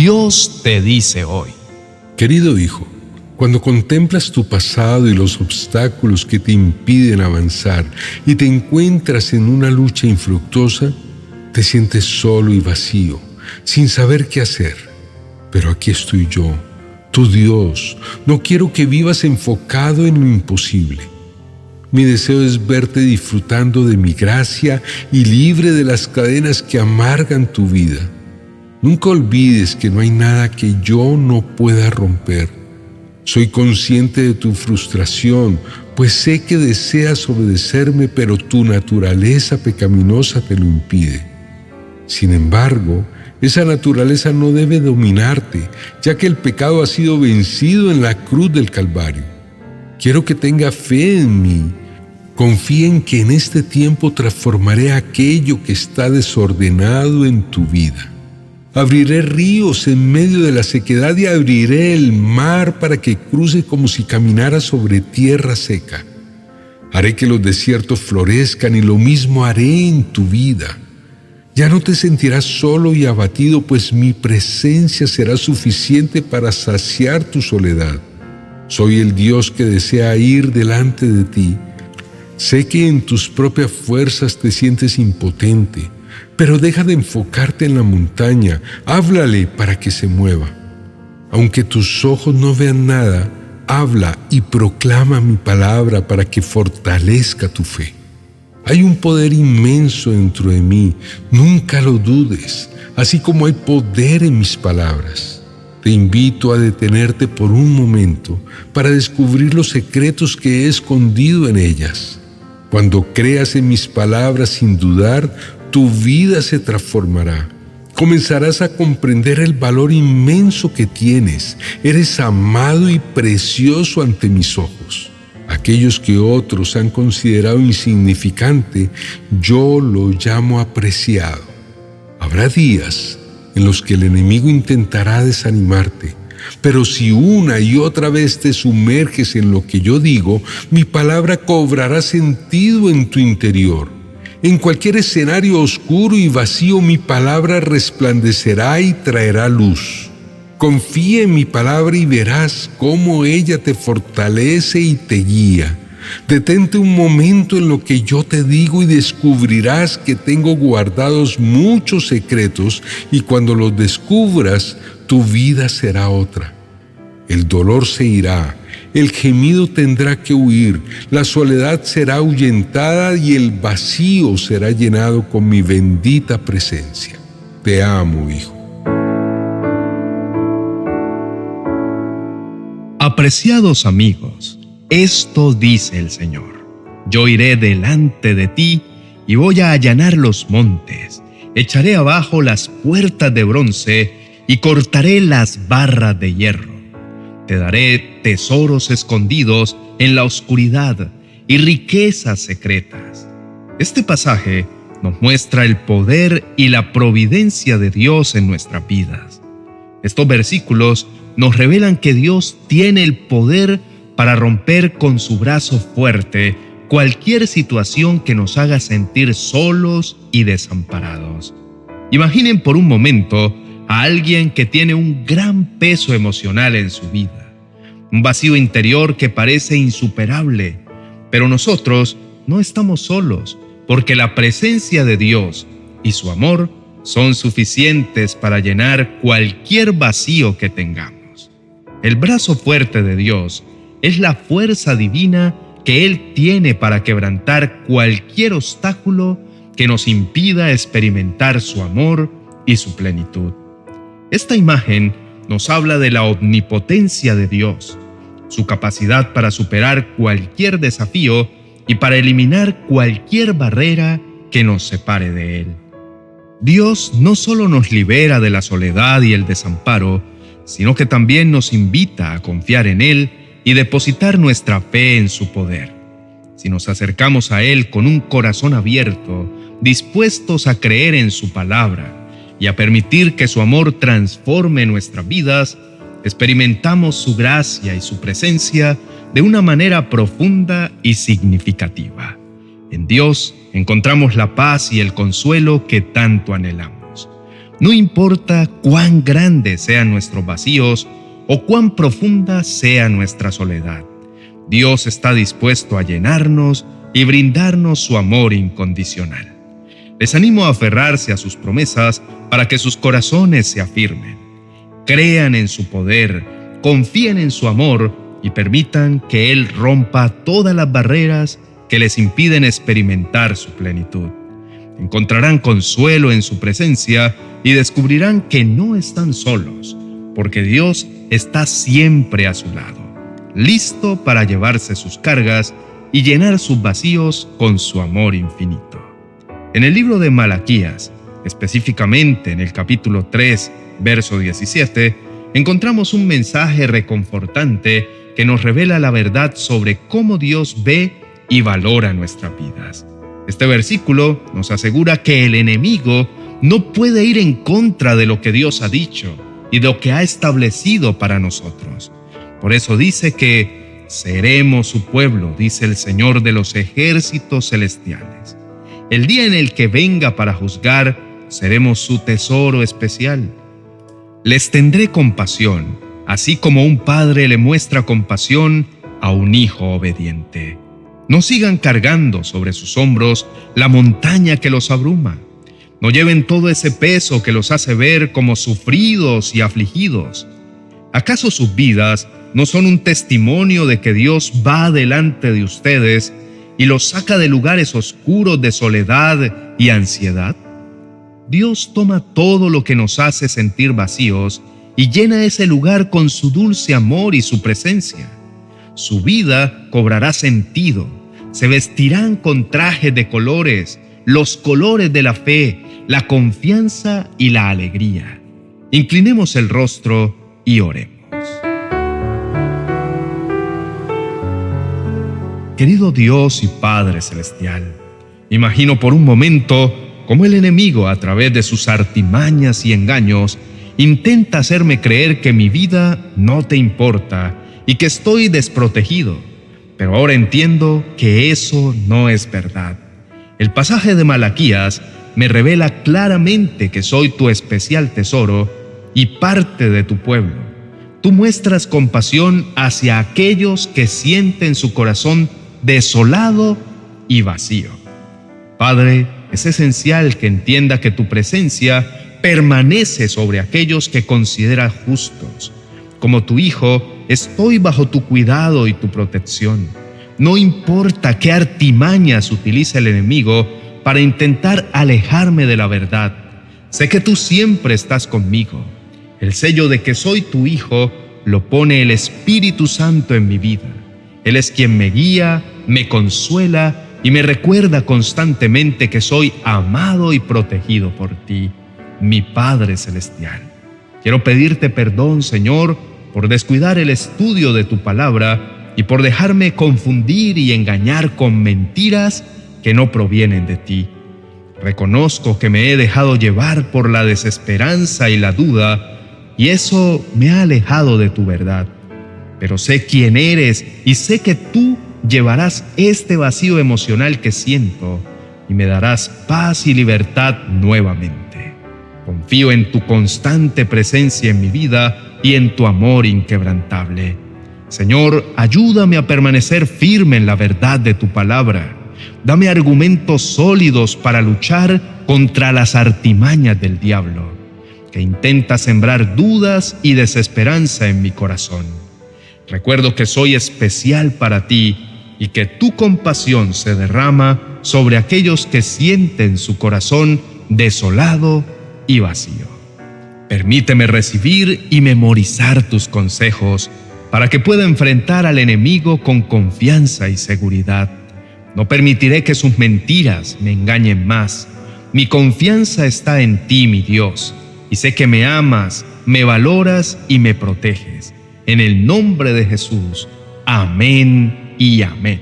Dios te dice hoy. Querido hijo, cuando contemplas tu pasado y los obstáculos que te impiden avanzar y te encuentras en una lucha infructuosa, te sientes solo y vacío, sin saber qué hacer. Pero aquí estoy yo, tu Dios. No quiero que vivas enfocado en lo imposible. Mi deseo es verte disfrutando de mi gracia y libre de las cadenas que amargan tu vida. Nunca olvides que no hay nada que yo no pueda romper. Soy consciente de tu frustración, pues sé que deseas obedecerme, pero tu naturaleza pecaminosa te lo impide. Sin embargo, esa naturaleza no debe dominarte, ya que el pecado ha sido vencido en la cruz del Calvario. Quiero que tenga fe en mí. Confía en que en este tiempo transformaré aquello que está desordenado en tu vida. Abriré ríos en medio de la sequedad y abriré el mar para que cruce como si caminara sobre tierra seca. Haré que los desiertos florezcan y lo mismo haré en tu vida. Ya no te sentirás solo y abatido, pues mi presencia será suficiente para saciar tu soledad. Soy el Dios que desea ir delante de ti. Sé que en tus propias fuerzas te sientes impotente pero deja de enfocarte en la montaña, háblale para que se mueva. Aunque tus ojos no vean nada, habla y proclama mi palabra para que fortalezca tu fe. Hay un poder inmenso dentro de mí, nunca lo dudes, así como hay poder en mis palabras. Te invito a detenerte por un momento para descubrir los secretos que he escondido en ellas. Cuando creas en mis palabras sin dudar, tu vida se transformará. Comenzarás a comprender el valor inmenso que tienes. Eres amado y precioso ante mis ojos. Aquellos que otros han considerado insignificante, yo lo llamo apreciado. Habrá días en los que el enemigo intentará desanimarte, pero si una y otra vez te sumerges en lo que yo digo, mi palabra cobrará sentido en tu interior en cualquier escenario oscuro y vacío mi palabra resplandecerá y traerá luz. Confía en mi palabra y verás cómo ella te fortalece y te guía. Detente un momento en lo que yo te digo y descubrirás que tengo guardados muchos secretos y cuando los descubras tu vida será otra. El dolor se irá el gemido tendrá que huir, la soledad será ahuyentada y el vacío será llenado con mi bendita presencia. Te amo, hijo. Apreciados amigos, esto dice el Señor. Yo iré delante de ti y voy a allanar los montes, echaré abajo las puertas de bronce y cortaré las barras de hierro te daré tesoros escondidos en la oscuridad y riquezas secretas. Este pasaje nos muestra el poder y la providencia de Dios en nuestras vidas. Estos versículos nos revelan que Dios tiene el poder para romper con su brazo fuerte cualquier situación que nos haga sentir solos y desamparados. Imaginen por un momento a alguien que tiene un gran peso emocional en su vida, un vacío interior que parece insuperable, pero nosotros no estamos solos, porque la presencia de Dios y su amor son suficientes para llenar cualquier vacío que tengamos. El brazo fuerte de Dios es la fuerza divina que Él tiene para quebrantar cualquier obstáculo que nos impida experimentar su amor y su plenitud. Esta imagen nos habla de la omnipotencia de Dios, su capacidad para superar cualquier desafío y para eliminar cualquier barrera que nos separe de Él. Dios no solo nos libera de la soledad y el desamparo, sino que también nos invita a confiar en Él y depositar nuestra fe en su poder. Si nos acercamos a Él con un corazón abierto, dispuestos a creer en su palabra, y a permitir que su amor transforme nuestras vidas, experimentamos su gracia y su presencia de una manera profunda y significativa. En Dios encontramos la paz y el consuelo que tanto anhelamos. No importa cuán grandes sean nuestros vacíos o cuán profunda sea nuestra soledad, Dios está dispuesto a llenarnos y brindarnos su amor incondicional. Les animo a aferrarse a sus promesas para que sus corazones se afirmen. Crean en su poder, confíen en su amor y permitan que Él rompa todas las barreras que les impiden experimentar su plenitud. Encontrarán consuelo en su presencia y descubrirán que no están solos, porque Dios está siempre a su lado, listo para llevarse sus cargas y llenar sus vacíos con su amor infinito. En el libro de Malaquías, específicamente en el capítulo 3, verso 17, encontramos un mensaje reconfortante que nos revela la verdad sobre cómo Dios ve y valora nuestras vidas. Este versículo nos asegura que el enemigo no puede ir en contra de lo que Dios ha dicho y de lo que ha establecido para nosotros. Por eso dice que seremos su pueblo, dice el Señor de los ejércitos celestiales. El día en el que venga para juzgar, seremos su tesoro especial. Les tendré compasión, así como un padre le muestra compasión a un hijo obediente. No sigan cargando sobre sus hombros la montaña que los abruma no lleven todo ese peso que los hace ver como sufridos y afligidos. ¿Acaso sus vidas no son un testimonio de que Dios va delante de ustedes y los saca de lugares oscuros de soledad y ansiedad? Dios toma todo lo que nos hace sentir vacíos y llena ese lugar con su dulce amor y su presencia. Su vida cobrará sentido, se vestirán con trajes de colores, los colores de la fe, la confianza y la alegría. Inclinemos el rostro y oremos. Querido Dios y Padre Celestial, imagino por un momento cómo el enemigo, a través de sus artimañas y engaños, intenta hacerme creer que mi vida no te importa y que estoy desprotegido. Pero ahora entiendo que eso no es verdad. El pasaje de Malaquías me revela claramente que soy tu especial tesoro y parte de tu pueblo. Tú muestras compasión hacia aquellos que sienten su corazón desolado y vacío. Padre, es esencial que entienda que tu presencia permanece sobre aquellos que considera justos. Como tu hijo, estoy bajo tu cuidado y tu protección. No importa qué artimañas utiliza el enemigo para intentar alejarme de la verdad. Sé que tú siempre estás conmigo. El sello de que soy tu hijo lo pone el Espíritu Santo en mi vida. Él es quien me guía, me consuela y me recuerda constantemente que soy amado y protegido por ti, mi Padre Celestial. Quiero pedirte perdón, Señor, por descuidar el estudio de tu palabra y por dejarme confundir y engañar con mentiras que no provienen de ti. Reconozco que me he dejado llevar por la desesperanza y la duda, y eso me ha alejado de tu verdad. Pero sé quién eres y sé que tú llevarás este vacío emocional que siento y me darás paz y libertad nuevamente. Confío en tu constante presencia en mi vida y en tu amor inquebrantable. Señor, ayúdame a permanecer firme en la verdad de tu palabra Dame argumentos sólidos para luchar contra las artimañas del diablo, que intenta sembrar dudas y desesperanza en mi corazón. Recuerdo que soy especial para ti y que tu compasión se derrama sobre aquellos que sienten su corazón desolado y vacío. Permíteme recibir y memorizar tus consejos para que pueda enfrentar al enemigo con confianza y seguridad. No permitiré que sus mentiras me engañen más. Mi confianza está en ti, mi Dios, y sé que me amas, me valoras y me proteges. En el nombre de Jesús. Amén y amén.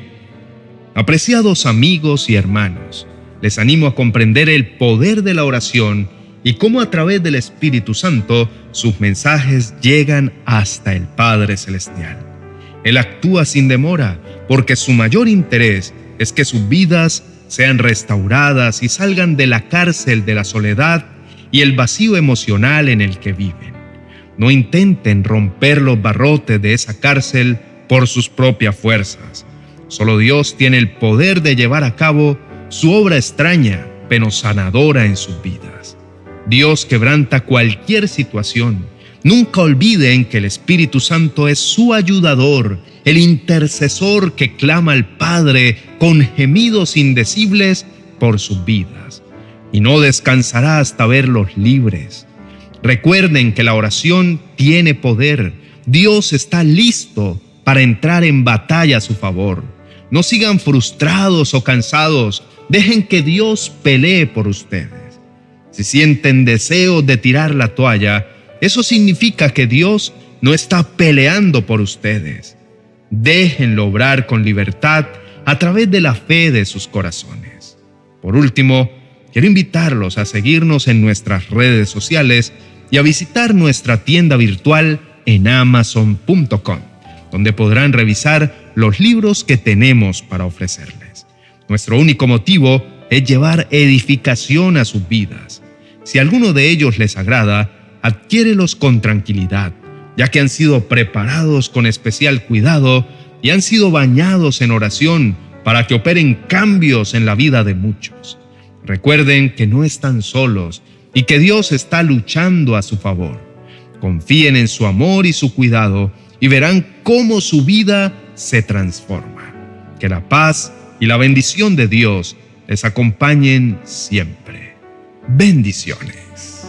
Apreciados amigos y hermanos, les animo a comprender el poder de la oración y cómo a través del Espíritu Santo sus mensajes llegan hasta el Padre Celestial. Él actúa sin demora porque su mayor interés es que sus vidas sean restauradas y salgan de la cárcel de la soledad y el vacío emocional en el que viven. No intenten romper los barrotes de esa cárcel por sus propias fuerzas. Solo Dios tiene el poder de llevar a cabo su obra extraña pero sanadora en sus vidas. Dios quebranta cualquier situación. Nunca olviden que el Espíritu Santo es su ayudador, el intercesor que clama al Padre con gemidos indecibles por sus vidas. Y no descansará hasta verlos libres. Recuerden que la oración tiene poder. Dios está listo para entrar en batalla a su favor. No sigan frustrados o cansados Dejen que Dios pelee por ustedes. Si sienten deseo de tirar la toalla, eso significa que Dios no está peleando por ustedes. Déjenlo obrar con libertad a través de la fe de sus corazones. Por último, quiero invitarlos a seguirnos en nuestras redes sociales y a visitar nuestra tienda virtual en amazon.com, donde podrán revisar los libros que tenemos para ofrecerles. Nuestro único motivo es llevar edificación a sus vidas. Si alguno de ellos les agrada, adquiérelos con tranquilidad, ya que han sido preparados con especial cuidado y han sido bañados en oración para que operen cambios en la vida de muchos. Recuerden que no están solos y que Dios está luchando a su favor. Confíen en su amor y su cuidado y verán cómo su vida se transforma. Que la paz y la bendición de Dios les acompañen siempre. Bendiciones.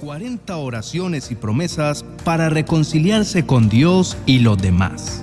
...40 oraciones y promesas para reconciliarse con Dios y los demás.